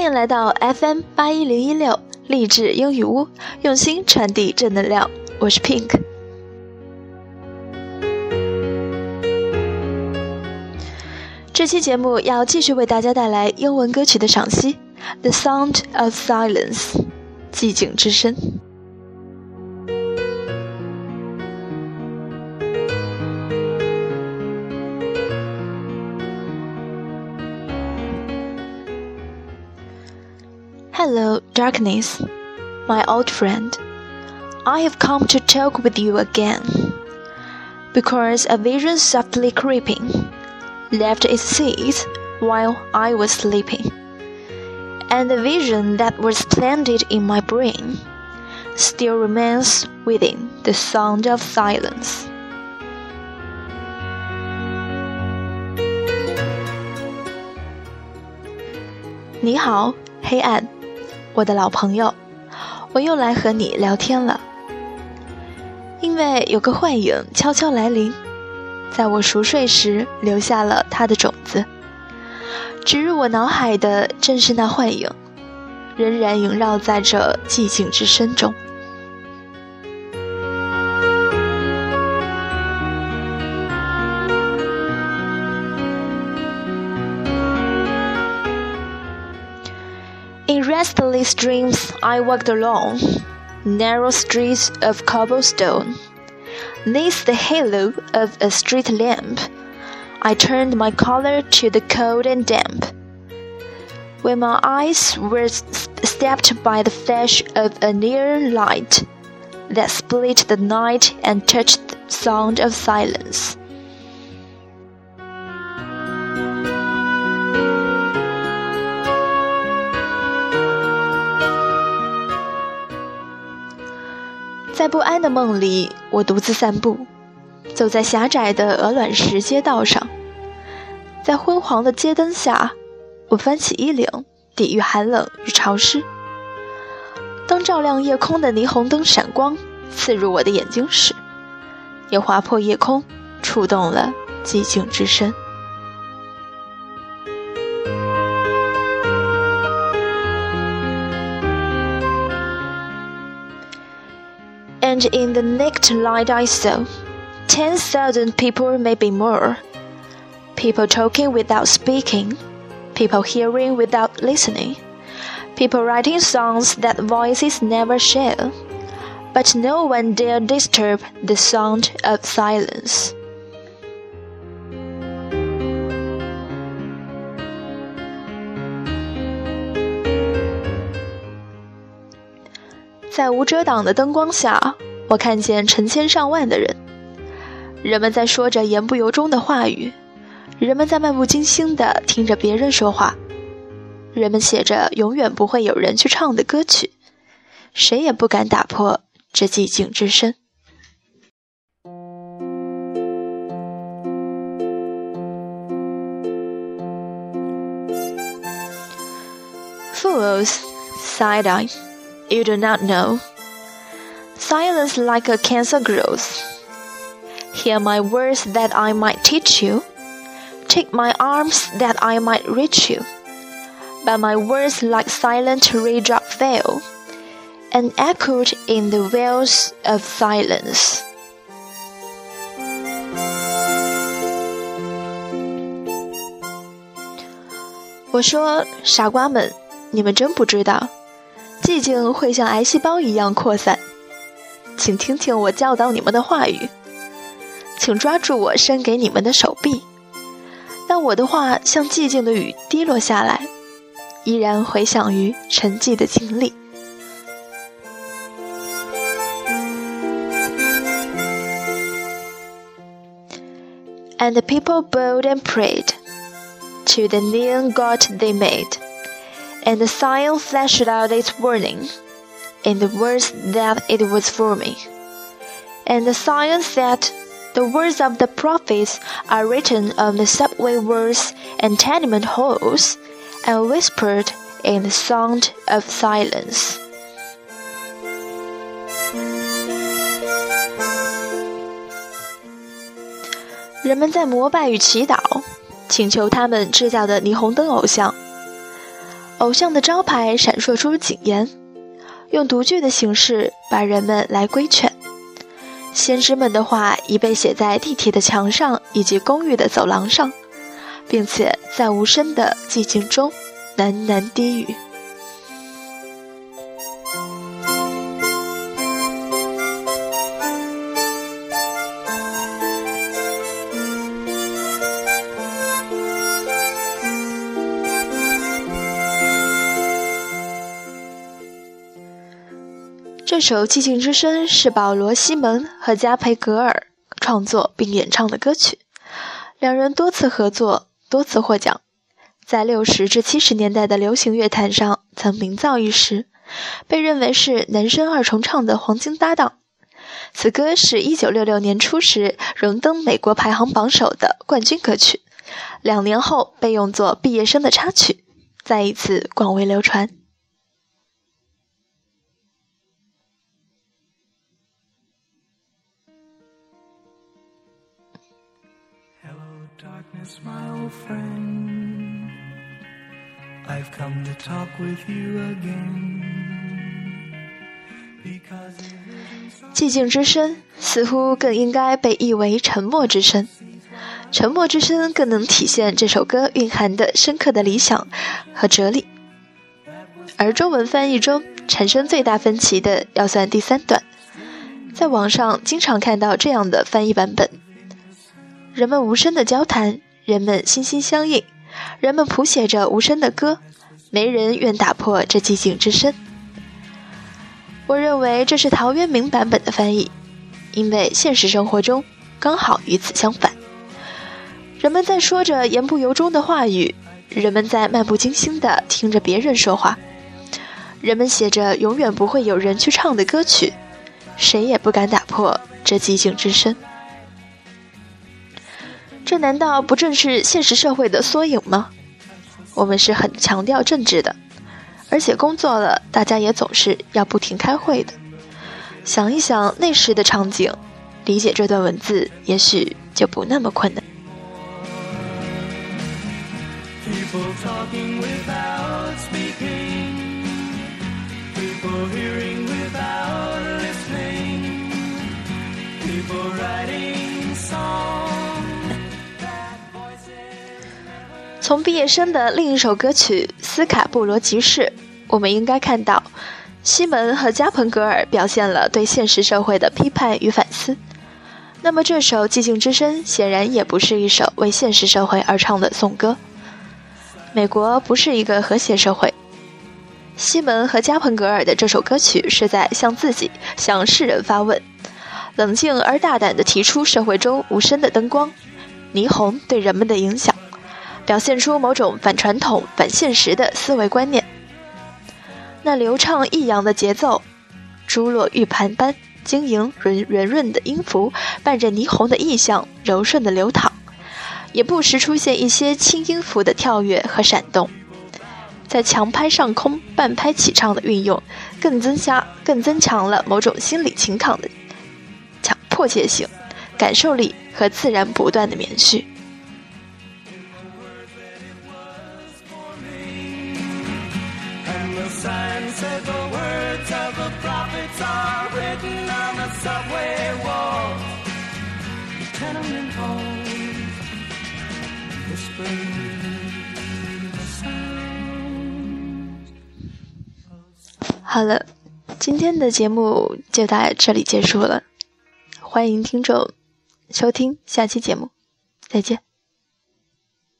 欢迎来到 FM 八一零一六励志英语屋，用心传递正能量。我是 Pink。这期节目要继续为大家带来英文歌曲的赏析，《The Sound of Silence》，寂静之声。Hello, darkness, my old friend. I have come to talk with you again. Because a vision softly creeping left its seat while I was sleeping. And the vision that was planted in my brain still remains within the sound of silence. 我的老朋友，我又来和你聊天了。因为有个幻影悄悄来临，在我熟睡时留下了它的种子。植入我脑海的正是那幻影，仍然萦绕在这寂静之深中。In restless dreams, I walked along narrow streets of cobblestone. Neath the halo of a street lamp, I turned my collar to the cold and damp. When my eyes were stabbed by the flash of a near light that split the night and touched the sound of silence. 在不安的梦里，我独自散步，走在狭窄的鹅卵石街道上。在昏黄的街灯下，我翻起衣领，抵御寒冷与潮湿。当照亮夜空的霓虹灯闪光刺入我的眼睛时，也划破夜空，触动了寂静之声。and in the naked light I saw ten thousand people, maybe more. People talking without speaking, people hearing without listening, people writing songs that voices never share, but no one dare disturb the sound of silence. 在无遮挡的灯光下， 我看见成千上万的人，人们在说着言不由衷的话语，人们在漫不经心地听着别人说话，人们写着永远不会有人去唱的歌曲，谁也不敢打破这寂静之声。Fools, sighed I. You do not know. Silence like a cancer grows. Hear my words that I might teach you. Take my arms that I might reach you. But my words like silent raindrop fell, and echoed in the wells of silence. 我说：“傻瓜们，你们真不知道。”寂静会像癌细胞一样扩散， 请听听我教导你们的话语，请抓住我伸给你们的手臂。当我的话像寂静的雨滴落下来，依然回响于沉寂的井里。And the people bowed and prayed to the neon god they made. and the sign flashed out its warning in the words that it was for me. And the sign said, The words of the prophets are written on the subway walls and tenement halls, and whispered in the sound of silence. 人们在膜拜与祈祷，请求他们制造的霓虹灯偶像 偶像的招牌闪烁出警言， 用独具的形式把人们来规劝。先知们的话已被写在地铁的墙上以及公寓的走廊上，并且在无声的寂静中喃喃低语。这首《寂静之声》是保罗·西蒙和加培格尔创作并演唱的歌曲，两人多次合作，多次获奖，在六十至七十年代的流行乐坛上曾名噪一时，被认为是男声二重唱的黄金搭档。此歌是一九六六年初时荣登美国排行榜首的冠军歌曲，两年后被用作毕业生的插曲，再一次广为流传。寂静之声似乎更应该被译为沉默之声，沉默之声更能体现这首歌蕴含的深刻的理想和哲理。而中文翻译中产生最大分歧的，要算第三段，在网上经常看到这样的翻译版本：人们无声的交谈。人们心心相印，人们谱写着无声的歌，没人愿打破这寂静之声。我认为这是陶渊明版本的翻译，因为现实生活中刚好与此相反。人们在说着言不由衷的话语，人们在漫不经心地听着别人说话，人们写着永远不会有人去唱的歌曲，谁也不敢打破这寂静之声。这难道不正是现实社会的缩影吗？我们是很强调政治的，而且工作了，大家也总是要不停开会的。想一想那时的场景，理解这段文字也许就不那么困难。从毕业生的另一首歌曲《斯卡布罗集市》，我们应该看到，西门和加蓬格尔表现了对现实社会的批判与反思。那么，这首《寂静之声》显然也不是一首为现实社会而唱的颂歌。美国不是一个和谐社会。西门和加蓬格尔的这首歌曲是在向自己、向世人发问，冷静而大胆地提出社会中无声的灯光、霓虹对人们的影响。表现出某种反传统、反现实的思维观念。那流畅抑扬的节奏，珠落玉盘般晶莹润圆润的音符，伴着霓虹的意象，柔顺的流淌，也不时出现一些轻音符的跳跃和闪动。在强拍上空、半拍起唱的运用，更增加、更增强了某种心理情感的强迫切性、感受力和自然不断的延续。好了，今天的节目就到这里结束了。欢迎听众收听下期节目，再见。